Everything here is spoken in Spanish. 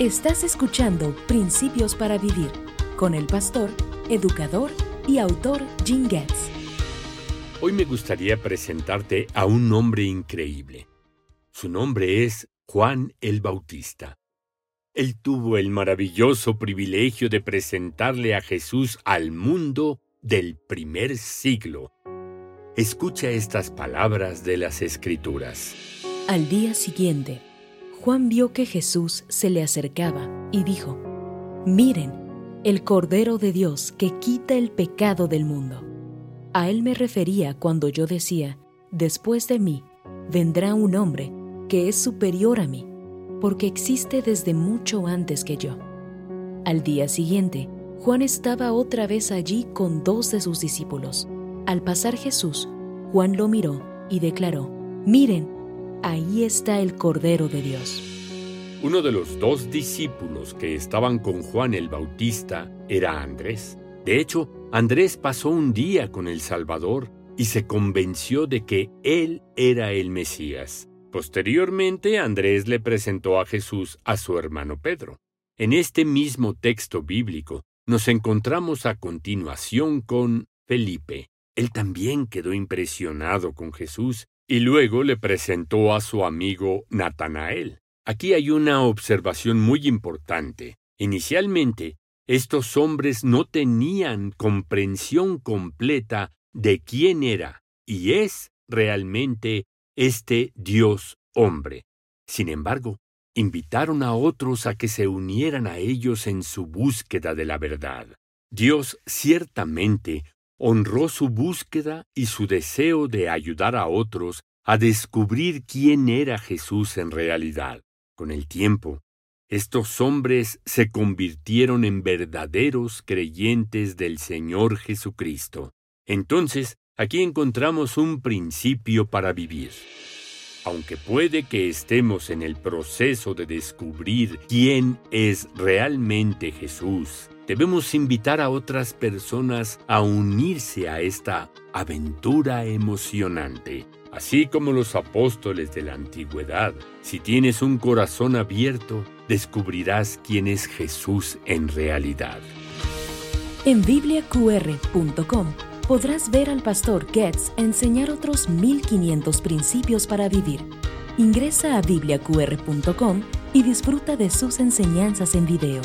Estás escuchando Principios para Vivir con el pastor, educador y autor Jim Getz. Hoy me gustaría presentarte a un hombre increíble. Su nombre es Juan el Bautista. Él tuvo el maravilloso privilegio de presentarle a Jesús al mundo del primer siglo. Escucha estas palabras de las Escrituras. Al día siguiente, Juan vio que Jesús se le acercaba y dijo, Miren, el Cordero de Dios que quita el pecado del mundo. A él me refería cuando yo decía, después de mí vendrá un hombre que es superior a mí, porque existe desde mucho antes que yo. Al día siguiente, Juan estaba otra vez allí con dos de sus discípulos. Al pasar Jesús, Juan lo miró y declaró, Miren, ahí está el Cordero de Dios. Uno de los dos discípulos que estaban con Juan el Bautista era Andrés. De hecho, Andrés pasó un día con el Salvador y se convenció de que él era el Mesías. Posteriormente, Andrés le presentó a Jesús a su hermano Pedro. En este mismo texto bíblico nos encontramos a continuación con Felipe. Él también quedó impresionado con Jesús y luego le presentó a su amigo Natanael. Aquí hay una observación muy importante. Inicialmente, estos hombres no tenían comprensión completa de quién era y es realmente este Dios hombre. Sin embargo, invitaron a otros a que se unieran a ellos en su búsqueda de la verdad. Dios ciertamente honró su búsqueda y su deseo de ayudar a otros a descubrir quién era Jesús en realidad. Con el tiempo, estos hombres se convirtieron en verdaderos creyentes del Señor Jesucristo. Entonces, aquí encontramos un principio para vivir. Aunque puede que estemos en el proceso de descubrir quién es realmente Jesús, debemos invitar a otras personas a unirse a esta aventura emocionante. Así como los apóstoles de la antigüedad, si tienes un corazón abierto, descubrirás quién es Jesús en realidad. En bibliaqr.com podrás ver al pastor Getz enseñar otros 1500 principios para vivir. Ingresa a bibliaqr.com y disfruta de sus enseñanzas en video.